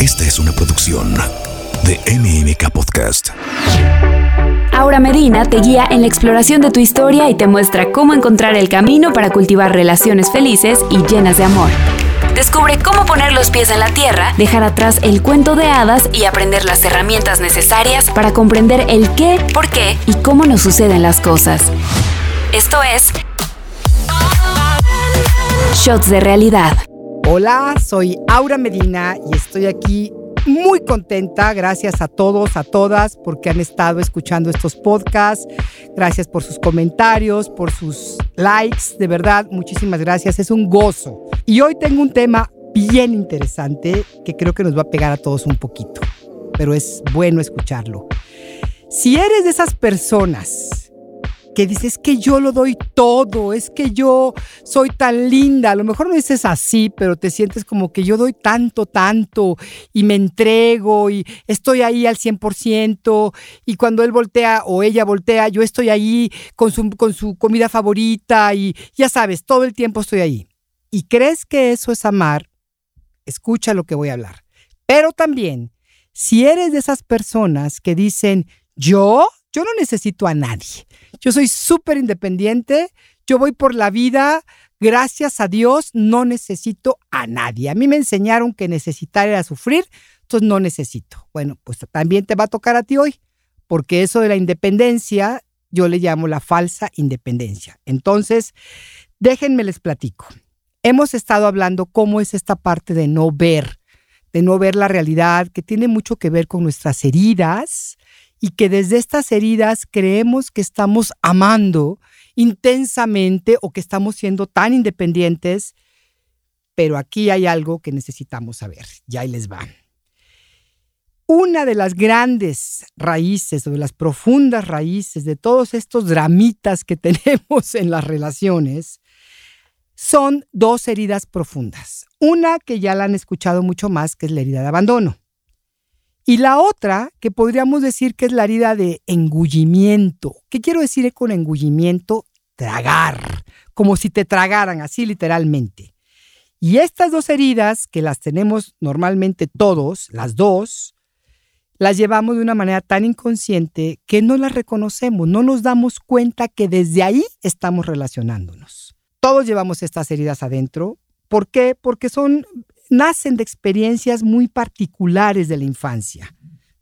Esta es una producción de MMK Podcast. Aura Medina te guía en la exploración de tu historia y te muestra cómo encontrar el camino para cultivar relaciones felices y llenas de amor. Descubre cómo poner los pies en la tierra, dejar atrás el cuento de hadas y aprender las herramientas necesarias para comprender el qué, por qué y cómo nos suceden las cosas. Esto es Shots de Realidad. Hola, soy Aura Medina y estoy aquí muy contenta. Gracias a todos, a todas, porque han estado escuchando estos podcasts. Gracias por sus comentarios, por sus likes. De verdad, muchísimas gracias. Es un gozo. Y hoy tengo un tema bien interesante que creo que nos va a pegar a todos un poquito, pero es bueno escucharlo. Si eres de esas personas que dices que yo lo doy todo, es que yo soy tan linda. A lo mejor no dices así, pero te sientes como que yo doy tanto, tanto y me entrego y estoy ahí al 100% y cuando él voltea o ella voltea, yo estoy ahí con su, con su comida favorita y ya sabes, todo el tiempo estoy ahí. ¿Y crees que eso es amar? Escucha lo que voy a hablar. Pero también, si eres de esas personas que dicen, yo, yo no necesito a nadie. Yo soy súper independiente, yo voy por la vida, gracias a Dios, no necesito a nadie. A mí me enseñaron que necesitar era sufrir, entonces no necesito. Bueno, pues también te va a tocar a ti hoy, porque eso de la independencia yo le llamo la falsa independencia. Entonces, déjenme les platico. Hemos estado hablando cómo es esta parte de no ver, de no ver la realidad, que tiene mucho que ver con nuestras heridas, y que desde estas heridas creemos que estamos amando intensamente o que estamos siendo tan independientes, pero aquí hay algo que necesitamos saber. Ya ahí les va. Una de las grandes raíces o de las profundas raíces de todos estos dramitas que tenemos en las relaciones son dos heridas profundas. Una que ya la han escuchado mucho más, que es la herida de abandono. Y la otra, que podríamos decir que es la herida de engullimiento. ¿Qué quiero decir con engullimiento? Tragar, como si te tragaran, así literalmente. Y estas dos heridas, que las tenemos normalmente todos, las dos, las llevamos de una manera tan inconsciente que no las reconocemos, no nos damos cuenta que desde ahí estamos relacionándonos. Todos llevamos estas heridas adentro. ¿Por qué? Porque son nacen de experiencias muy particulares de la infancia.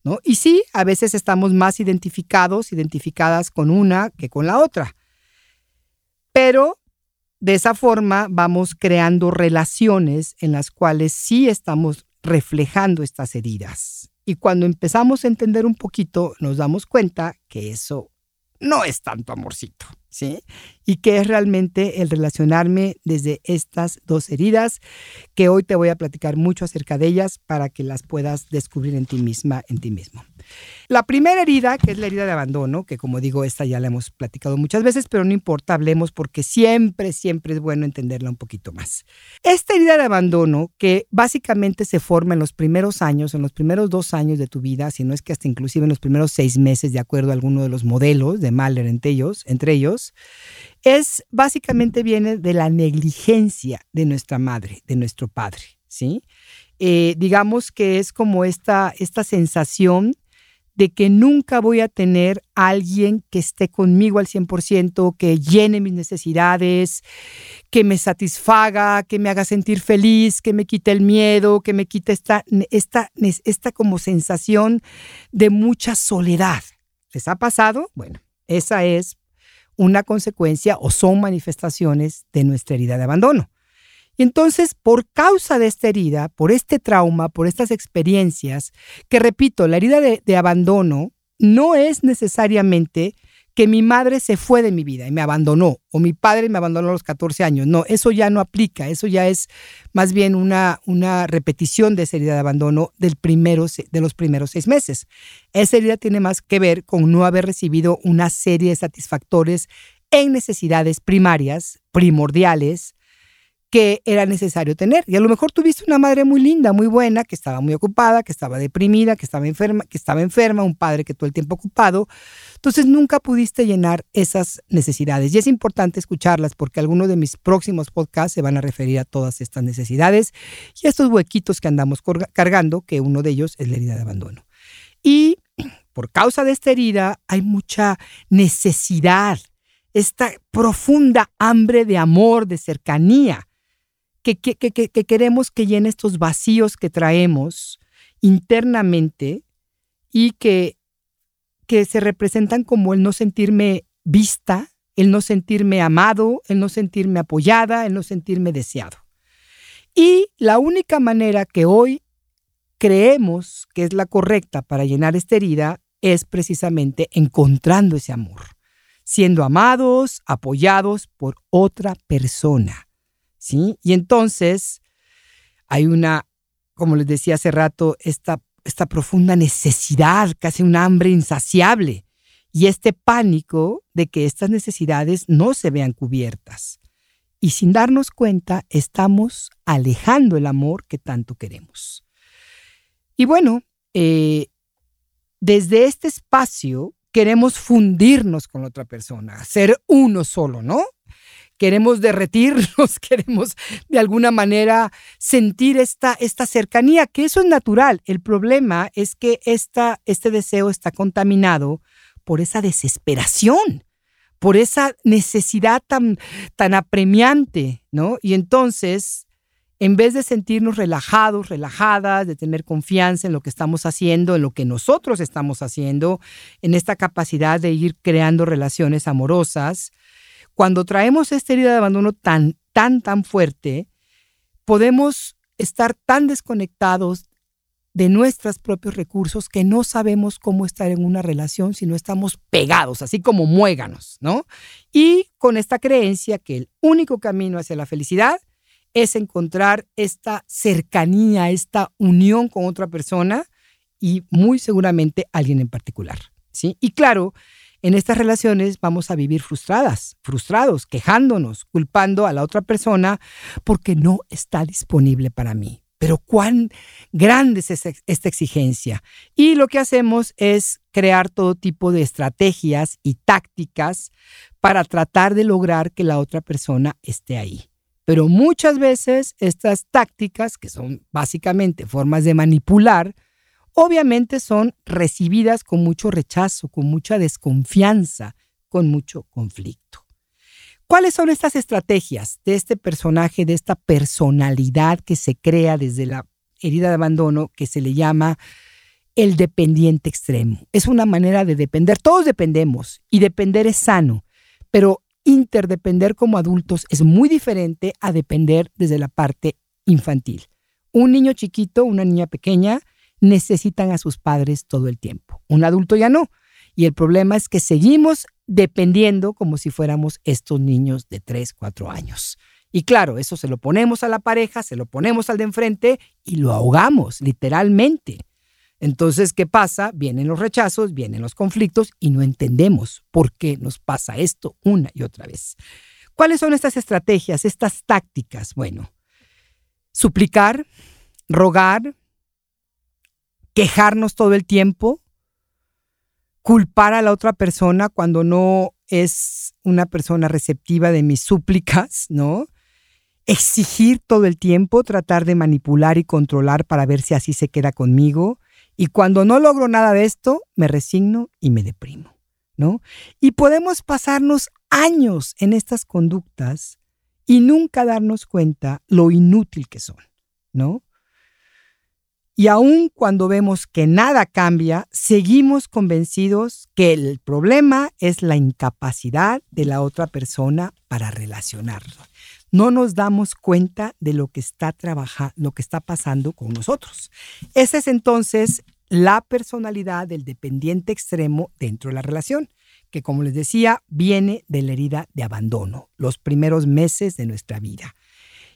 ¿no? Y sí, a veces estamos más identificados, identificadas con una que con la otra. Pero de esa forma vamos creando relaciones en las cuales sí estamos reflejando estas heridas. Y cuando empezamos a entender un poquito, nos damos cuenta que eso no es tanto amorcito. ¿Sí? Y que es realmente el relacionarme desde estas dos heridas, que hoy te voy a platicar mucho acerca de ellas para que las puedas descubrir en ti misma, en ti mismo. La primera herida, que es la herida de abandono, que como digo, esta ya la hemos platicado muchas veces, pero no importa, hablemos porque siempre, siempre es bueno entenderla un poquito más. Esta herida de abandono, que básicamente se forma en los primeros años, en los primeros dos años de tu vida, si no es que hasta inclusive en los primeros seis meses, de acuerdo a alguno de los modelos de Mahler entre ellos, entre ellos es básicamente viene de la negligencia de nuestra madre, de nuestro padre, ¿sí? Eh, digamos que es como esta, esta sensación de que nunca voy a tener a alguien que esté conmigo al 100%, que llene mis necesidades, que me satisfaga, que me haga sentir feliz, que me quite el miedo, que me quite esta, esta, esta como sensación de mucha soledad. ¿Les ha pasado? Bueno, esa es una consecuencia o son manifestaciones de nuestra herida de abandono. Y entonces, por causa de esta herida, por este trauma, por estas experiencias, que repito, la herida de, abandono no es necesariamente que mi madre se fue de mi vida y me abandonó, o mi padre me abandonó a los 14 años. No, eso ya no aplica, eso ya es más bien una, una repetición de esa herida de abandono del primero, de los primeros seis meses. Esa herida tiene más que ver con no haber recibido una serie de satisfactores en necesidades primarias, primordiales, que era necesario tener. Y a lo mejor tuviste una madre muy linda, muy buena, que estaba muy ocupada, que estaba deprimida, que estaba enferma, que estaba enferma, un padre que todo el tiempo ocupado. Entonces nunca pudiste llenar esas necesidades. Y es importante escucharlas porque algunos de mis próximos podcasts se van a referir a todas estas necesidades y a estos huequitos que andamos cargando, que uno de ellos es la herida de abandono. Y por causa de esta herida hay mucha necesidad, esta profunda hambre de amor, de cercanía que, queremos que llene estos vacíos que traemos internamente y que, que se representan como el no sentirme vista, el no sentirme amado, el no sentirme apoyada, el no sentirme deseado. Y la única manera que hoy creemos que es la correcta para llenar esta herida es precisamente encontrando ese amor, siendo amados, apoyados por otra persona. Y entonces hay una, como les decía hace rato, esta, esta profunda necesidad, casi un hambre insaciable, y este pánico de que estas necesidades no se vean cubiertas. Y sin darnos cuenta, estamos alejando el amor que tanto queremos. Y bueno, eh, desde este espacio queremos fundirnos con otra persona, ser uno solo, ¿no? Queremos derretirnos, queremos de alguna manera sentir esta, esta cercanía, que eso es natural. El problema es que esta, este deseo está contaminado por esa desesperación, por esa necesidad tan, tan apremiante, ¿no? Y entonces, en vez de sentirnos relajados, relajadas, de tener confianza en lo que estamos haciendo, en lo que nosotros estamos haciendo, en esta capacidad de ir creando relaciones amorosas, cuando traemos esta herida de abandono tan, tan, tan fuerte, podemos estar tan desconectados de nuestros propios recursos que no sabemos cómo estar en una relación si no estamos pegados, así como muéganos, ¿no? Y con esta creencia que el único camino hacia la felicidad es encontrar esta cercanía, esta unión con otra persona y muy seguramente alguien en particular, ¿sí? Y claro, en estas relaciones vamos a vivir frustradas, frustrados, quejándonos, culpando a la otra persona porque no está disponible para mí. Pero cuán grande es esta exigencia. Y lo que hacemos es crear todo tipo de estrategias y tácticas para tratar de lograr que la otra persona esté ahí. Pero muchas veces estas tácticas, que son básicamente formas de manipular, obviamente son recibidas con mucho rechazo, con mucha desconfianza, con mucho conflicto. ¿Cuáles son estas estrategias de este personaje, de esta personalidad que se crea desde la herida de abandono que se le llama el dependiente extremo? Es una manera de depender. Todos dependemos y depender es sano, pero interdepender como adultos es muy diferente a depender desde la parte infantil. Un niño chiquito, una niña pequeña, necesitan a sus padres todo el tiempo. Un adulto ya no. Y el problema es que seguimos dependiendo como si fuéramos estos niños de 3, 4 años. Y claro, eso se lo ponemos a la pareja, se lo ponemos al de enfrente y lo ahogamos, literalmente. Entonces, ¿qué pasa? Vienen los rechazos, vienen los conflictos y no entendemos por qué nos pasa esto una y otra vez. ¿Cuáles son estas estrategias, estas tácticas? Bueno, suplicar, rogar, quejarnos todo el tiempo, culpar a la otra persona cuando no es una persona receptiva de mis súplicas, ¿no? Exigir todo el tiempo, tratar de manipular y controlar para ver si así se queda conmigo. Y cuando no logro nada de esto, me resigno y me deprimo, ¿no? Y podemos pasarnos años en estas conductas y nunca darnos cuenta lo inútil que son, ¿no? Y aun cuando vemos que nada cambia, seguimos convencidos que el problema es la incapacidad de la otra persona para relacionarlo. No nos damos cuenta de lo que está trabajando, lo que está pasando con nosotros. Esa es entonces la personalidad del dependiente extremo dentro de la relación, que como les decía, viene de la herida de abandono, los primeros meses de nuestra vida.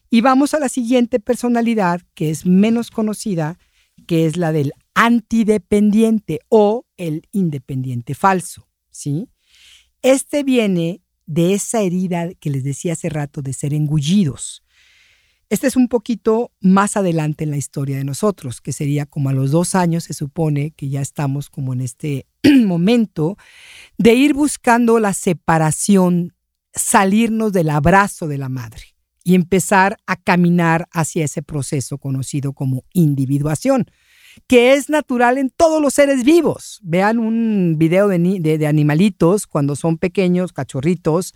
Y vamos a la siguiente personalidad, que es menos conocida, que es la del antidependiente o el independiente falso, ¿sí? Este viene de esa herida que les decía hace rato de ser engullidos. Este es un poquito más adelante en la historia de nosotros, que sería como a los dos años se supone que ya estamos como en este momento de ir buscando la separación, salirnos del abrazo de la madre y empezar a caminar hacia ese proceso conocido como individuación, que es natural en todos los seres vivos. Vean un video de, animalitos cuando son pequeños, cachorritos,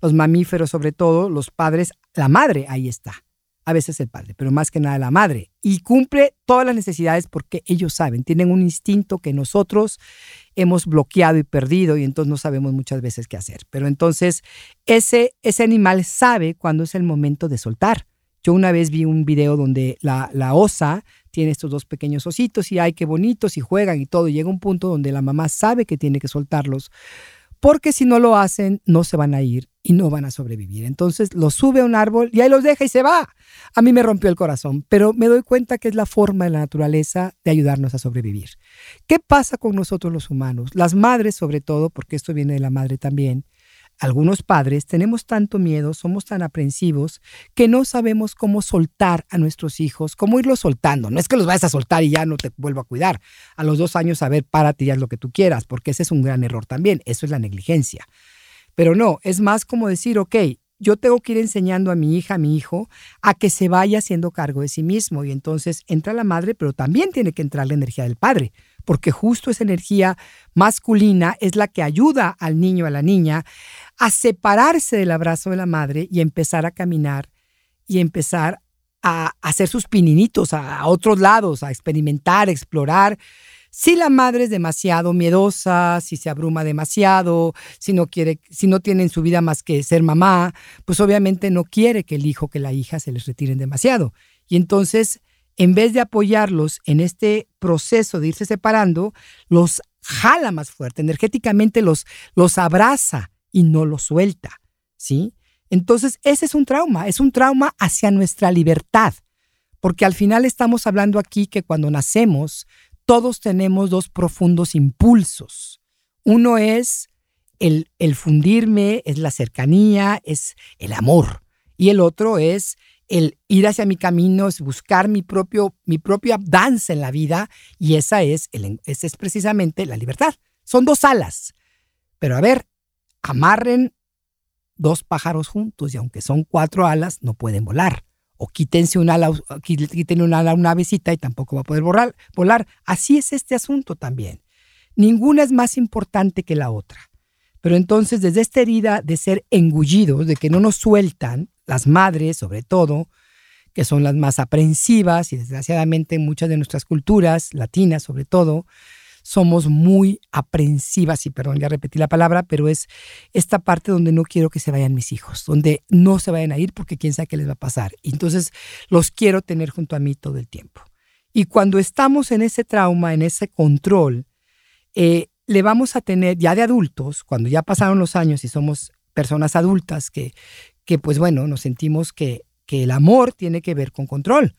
los mamíferos sobre todo, los padres, la madre ahí está. A veces el padre, pero más que nada la madre. Y cumple todas las necesidades porque ellos saben, tienen un instinto que nosotros hemos bloqueado y perdido y entonces no sabemos muchas veces qué hacer. Pero entonces ese, ese animal sabe cuándo es el momento de soltar. Yo una vez vi un video donde la, la osa tiene estos dos pequeños ositos y ay, qué bonitos y juegan y todo. Y llega un punto donde la mamá sabe que tiene que soltarlos porque si no lo hacen, no se van a ir y no van a sobrevivir. Entonces los sube a un árbol y ahí los deja y se va. A mí me rompió el corazón, pero me doy cuenta que es la forma de la naturaleza de ayudarnos a sobrevivir. ¿Qué pasa con nosotros los humanos? Las madres sobre todo, porque esto viene de la madre también, algunos padres tenemos tanto miedo, somos tan aprensivos, que no sabemos cómo soltar a nuestros hijos, cómo irlos soltando. No es que los vayas a soltar y ya no te vuelvo a cuidar. A los dos años, a ver, párate y haz lo que tú quieras, porque ese es un gran error también. Eso es la negligencia. Pero no, es más como decir, ok, yo tengo que ir enseñando a mi hija, a mi hijo, a que se vaya haciendo cargo de sí mismo. Y entonces entra la madre, pero también tiene que entrar la energía del padre porque justo esa energía masculina es la que ayuda al niño, a la niña, a separarse del abrazo de la madre y empezar a caminar y empezar a hacer sus pininitos a, otros lados, a experimentar, a explorar. Si la madre es demasiado miedosa, si se abruma demasiado, si no quiere, si no tiene en su vida más que ser mamá, pues obviamente no quiere que el hijo, que la hija se les retiren demasiado. Y entonces en vez de apoyarlos en este proceso de irse separando, los jala más fuerte, energéticamente los, los abraza y no los suelta, ¿sí? Entonces, ese es un trauma, es un trauma hacia nuestra libertad, porque al final estamos hablando aquí que cuando nacemos, todos tenemos dos profundos impulsos. Uno es el, el fundirme, es la cercanía, es el amor, y el otro es el ir hacia mi camino, es buscar mi, propio, mi propia danza en la vida y esa es, el, esa es precisamente la libertad. Son dos alas, pero a ver, amarren dos pájaros juntos y aunque son cuatro alas, no pueden volar. O quítense un ala, quiten un ala a una avecita y tampoco va a poder volar, volar. Así es este asunto también. Ninguna es más importante que la otra. Pero entonces, desde esta herida de ser engullidos, de que no nos sueltan, las madres sobre todo, que son las más aprensivas y desgraciadamente en muchas de nuestras culturas, latinas sobre todo, somos muy aprensivas, y perdón, ya repetí la palabra, pero es esta parte donde no quiero que se vayan mis hijos, donde no se vayan a ir porque quién sabe qué les va a pasar. Entonces los quiero tener junto a mí todo el tiempo. Y cuando estamos en ese trauma, en ese control, eh, le vamos a tener ya de adultos, cuando ya pasaron los años y somos personas adultas que, que pues bueno, nos sentimos que, que el amor tiene que ver con control.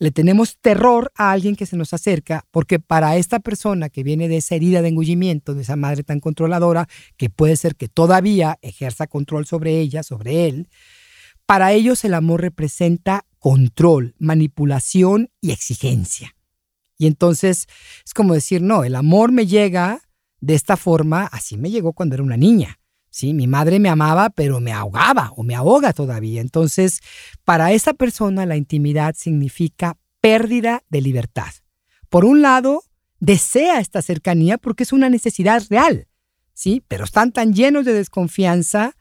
Le tenemos terror a alguien que se nos acerca porque para esta persona que viene de esa herida de engullimiento, de esa madre tan controladora, que puede ser que todavía ejerza control sobre ella, sobre él, para ellos el amor representa control, manipulación y exigencia. Y entonces es como decir, no, el amor me llega de esta forma, así me llegó cuando era una niña. Sí, mi madre me amaba, pero me ahogaba o me ahoga todavía. Entonces, para esa persona la intimidad significa pérdida de libertad. Por un lado, desea esta cercanía porque es una necesidad real, ¿sí? Pero están tan llenos de desconfianza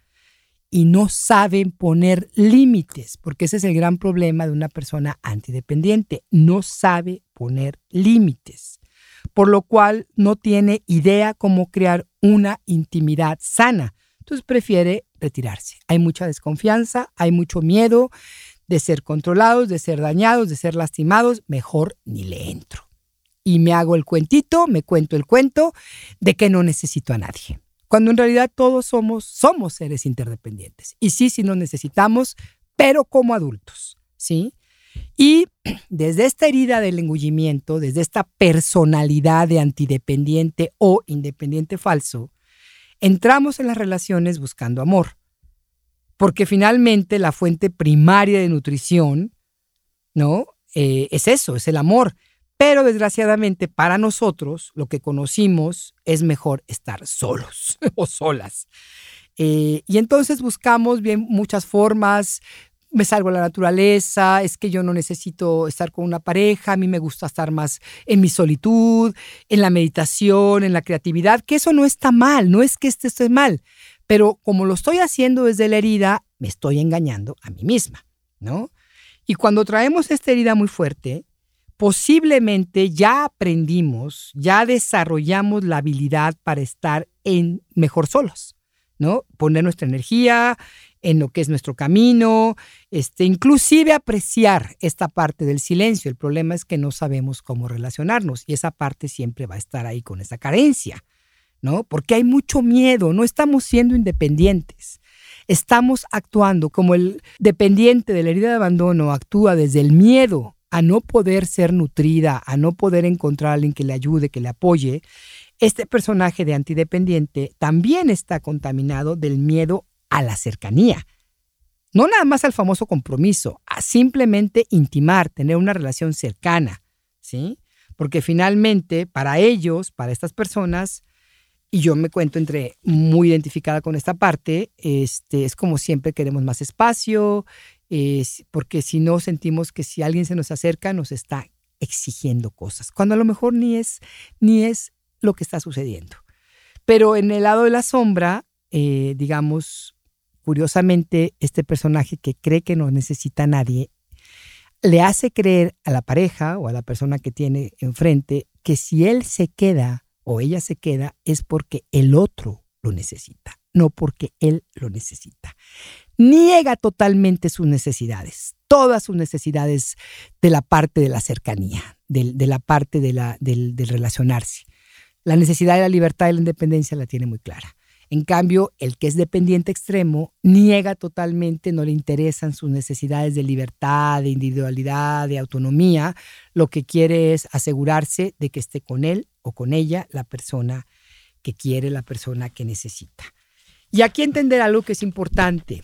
y no saben poner límites, porque ese es el gran problema de una persona antidependiente, no sabe poner límites, por lo cual no tiene idea cómo crear una intimidad sana, entonces prefiere retirarse. Hay mucha desconfianza, hay mucho miedo de ser controlados, de ser dañados, de ser lastimados, mejor ni le entro. Y me hago el cuentito, me cuento el cuento de que no necesito a nadie. Cuando en realidad todos somos, somos seres interdependientes. Y sí, sí nos necesitamos, pero como adultos, ¿sí? Y desde esta herida del engullimiento, desde esta personalidad de antidependiente o independiente falso, entramos en las relaciones buscando amor, porque finalmente la fuente primaria de nutrición ¿no? Eh, es eso, es el amor. Pero desgraciadamente para nosotros lo que conocimos es mejor estar solos o solas. Eh, y entonces buscamos bien muchas formas, me salgo a la naturaleza, es que yo no necesito estar con una pareja, a mí me gusta estar más en mi solitud, en la meditación, en la creatividad, que eso no está mal, no es que este esté mal, pero como lo estoy haciendo desde la herida, me estoy engañando a mí misma, ¿no? Y cuando traemos esta herida muy fuerte, posiblemente ya aprendimos, ya desarrollamos la habilidad para estar en mejor solos, ¿no? Poner nuestra energía en lo que es nuestro camino, este, inclusive apreciar esta parte del silencio. El problema es que no sabemos cómo relacionarnos y esa parte siempre va a estar ahí con esa carencia, ¿no? Porque hay mucho miedo, no estamos siendo independientes. Estamos actuando como el dependiente de la herida de abandono actúa desde el miedo a no poder ser nutrida, a no poder encontrar a alguien que le ayude, que le apoye, este personaje de antidependiente también está contaminado del miedo a la cercanía. No nada más al famoso compromiso, a simplemente intimar, tener una relación cercana, ¿sí? Porque finalmente para ellos, para estas personas, y yo me cuento entre muy identificada con esta parte, este, es como siempre queremos más espacio, porque si no sentimos que si alguien se nos acerca nos está exigiendo cosas, cuando a lo mejor ni es, ni es lo que está sucediendo. Pero en el lado de la sombra, eh, digamos, curiosamente, este personaje que cree que no necesita a nadie, le hace creer a la pareja o a la persona que tiene enfrente que si él se queda o ella se queda es porque el otro lo necesita, no porque él lo necesita niega totalmente sus necesidades, todas sus necesidades de la parte de la cercanía, de, la parte de la, del, relacionarse. La necesidad de la libertad y la independencia la tiene muy clara. En cambio, el que es dependiente extremo niega totalmente, no le interesan sus necesidades de libertad, de individualidad, de autonomía. Lo que quiere es asegurarse de que esté con él o con ella la persona que quiere, la persona que necesita. Y aquí entender algo que es importante.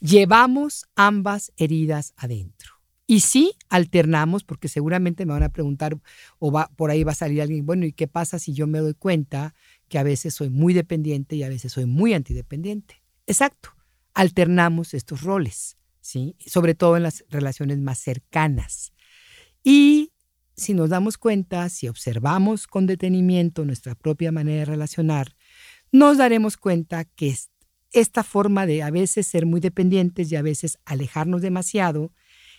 Llevamos ambas heridas adentro. Y sí, alternamos, porque seguramente me van a preguntar, o va, por ahí va a salir alguien, bueno, ¿y qué pasa si yo me doy cuenta que a veces soy muy dependiente y a veces soy muy antidependiente? Exacto, alternamos estos roles, ¿sí? Sobre todo en las relaciones más cercanas. Y si nos damos cuenta, si observamos con detenimiento nuestra propia manera de relacionar, nos daremos cuenta que esta forma de a veces ser muy dependientes y a veces alejarnos demasiado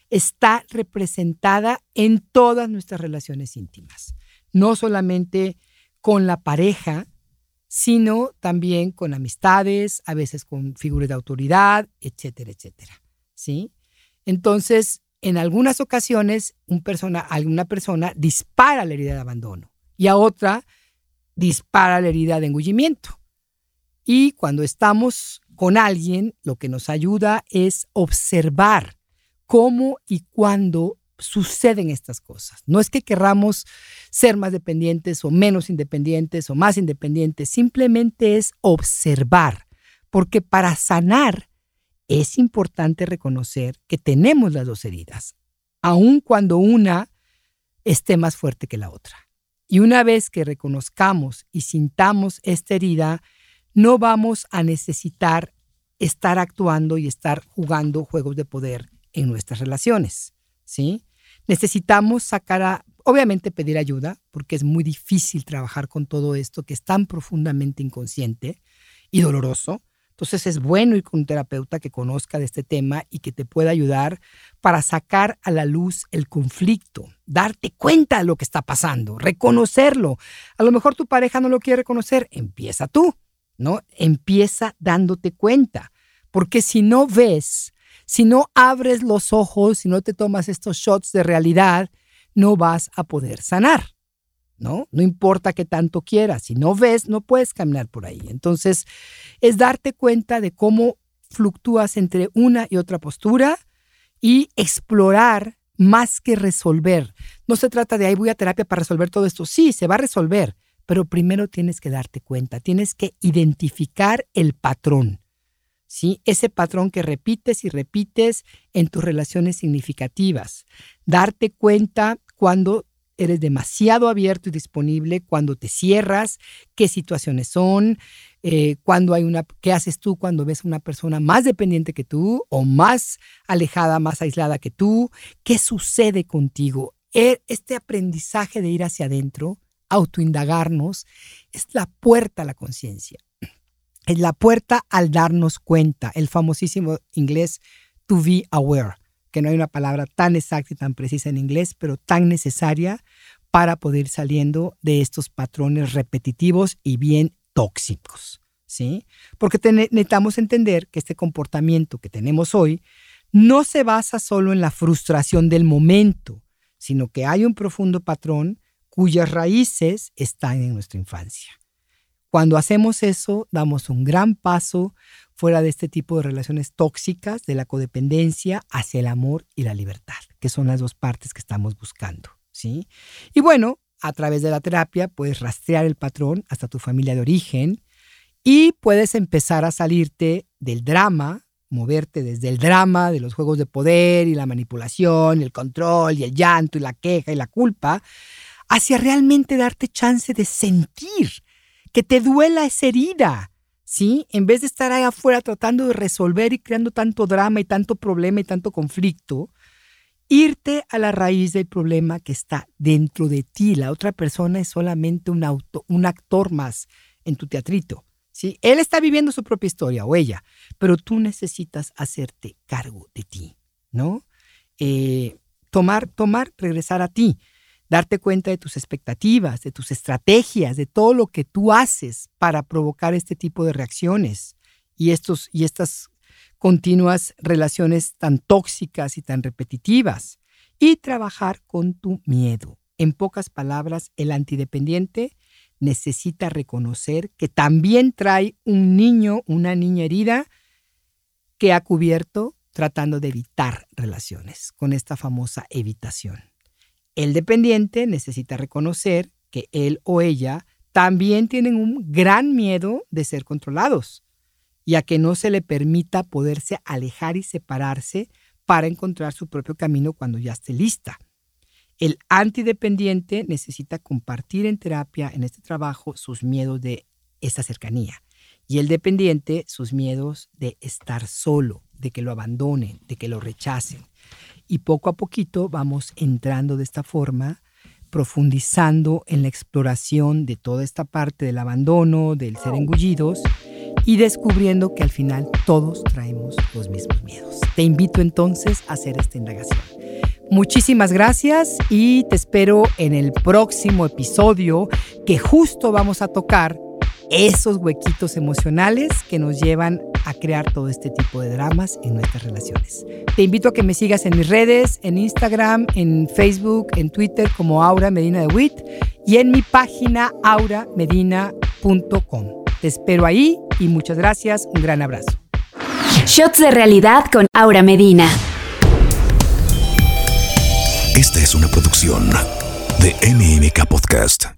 está representada en todas nuestras relaciones íntimas, no solamente con la pareja, sino también con amistades, a veces con figuras de autoridad, etcétera, etcétera. ¿Sí? Entonces, en algunas ocasiones, un persona, alguna persona dispara la herida de abandono y a otra dispara la herida de engullimiento. Y cuando estamos con alguien, lo que nos ayuda es observar cómo y cuándo suceden estas cosas. No es que querramos ser más dependientes o menos independientes o más independientes, simplemente es observar, porque para sanar es importante reconocer que tenemos las dos heridas, aun cuando una esté más fuerte que la otra. Y una vez que reconozcamos y sintamos esta herida, no vamos a necesitar estar actuando y estar jugando juegos de poder en nuestras relaciones, Necesitamos sacar a, obviamente pedir ayuda, porque es muy difícil trabajar con todo esto que es tan profundamente inconsciente y doloroso. Entonces es bueno ir con un terapeuta que conozca de este tema y que te pueda ayudar para sacar a la luz el conflicto, darte cuenta de lo que está pasando, reconocerlo. A lo mejor tu pareja no lo quiere reconocer, empieza tú. ¿no? Empieza dándote cuenta, porque si no ves, si no abres los ojos, si no te tomas estos shots de realidad, no vas a poder sanar, ¿no? No importa que tanto quieras, si no ves, no puedes caminar por ahí. Entonces, es darte cuenta de cómo fluctúas entre una y otra postura y explorar más que resolver. No se trata de ahí voy a terapia para resolver todo esto. Sí, se va a resolver, pero primero tienes que darte cuenta, tienes que identificar el patrón. ¿Sí? Ese patrón que repites y repites en tus relaciones significativas. Darte cuenta cuando eres demasiado abierto y disponible, cuando te cierras, qué situaciones son, eh, cuando hay una, qué haces tú cuando ves a una persona más dependiente que tú o más alejada, más aislada que tú, qué sucede contigo. E, este aprendizaje de ir hacia adentro, autoindagarnos, es la puerta a la conciencia. Es la puerta al darnos cuenta, el famosísimo inglés to be aware que no hay una palabra tan exacta y tan precisa en inglés, pero tan necesaria para poder ir saliendo de estos patrones repetitivos y bien tóxicos, ¿sí? Porque necesitamos entender que este comportamiento que tenemos hoy no se basa solo en la frustración del momento, sino que hay un profundo patrón cuyas raíces están en nuestra infancia. Cuando hacemos eso, damos un gran paso fuera de este tipo de relaciones tóxicas, de la codependencia, hacia el amor y la libertad, que son las dos partes que estamos buscando. ¿sí? Y bueno, a través de la terapia puedes rastrear el patrón hasta tu familia de origen y puedes empezar a salirte del drama, moverte desde el drama de los juegos de poder y la manipulación, el control y el llanto y la queja y la culpa, hacia realmente darte chance de sentir, que te duela esa herida, ¿sí? En vez de estar ahí afuera tratando de resolver y creando tanto drama y tanto problema y tanto conflicto, irte a la raíz del problema que está dentro de ti. La otra persona es solamente un, auto, un actor más en tu teatrito. ¿sí? Él está viviendo su propia historia o ella, pero tú necesitas hacerte cargo de ti, ¿no? Eh, tomar, tomar, regresar a ti darte cuenta de tus expectativas, de tus estrategias, de todo lo que tú haces para provocar este tipo de reacciones y, estos, y estas continuas relaciones tan tóxicas y tan repetitivas. Y trabajar con tu miedo. En pocas palabras, el antidependiente necesita reconocer que también trae un niño, una niña herida que ha cubierto tratando de evitar relaciones con esta famosa evitación. El dependiente necesita reconocer que él o ella también tienen un gran miedo de ser controlados y a que no se le permita poderse alejar y separarse para encontrar su propio camino cuando ya esté lista. El antidependiente necesita compartir en terapia, en este trabajo, sus miedos de esa cercanía. Y el dependiente, sus miedos de estar solo, de que lo abandonen, de que lo rechacen y poco a poquito vamos entrando de esta forma, profundizando en la exploración de toda esta parte del abandono, del ser engullidos y descubriendo que al final todos traemos los mismos miedos. Te invito entonces a hacer esta indagación. Muchísimas gracias y te espero en el próximo episodio que justo vamos a tocar esos huequitos emocionales que nos llevan a crear todo este tipo de dramas en nuestras relaciones. Te invito a que me sigas en mis redes, en Instagram, en Facebook, en Twitter como Aura Medina de Witt y en mi página auramedina.com. Te espero ahí y muchas gracias. Un gran abrazo. Shots de realidad con Aura Medina. Esta es una producción de MMK Podcast.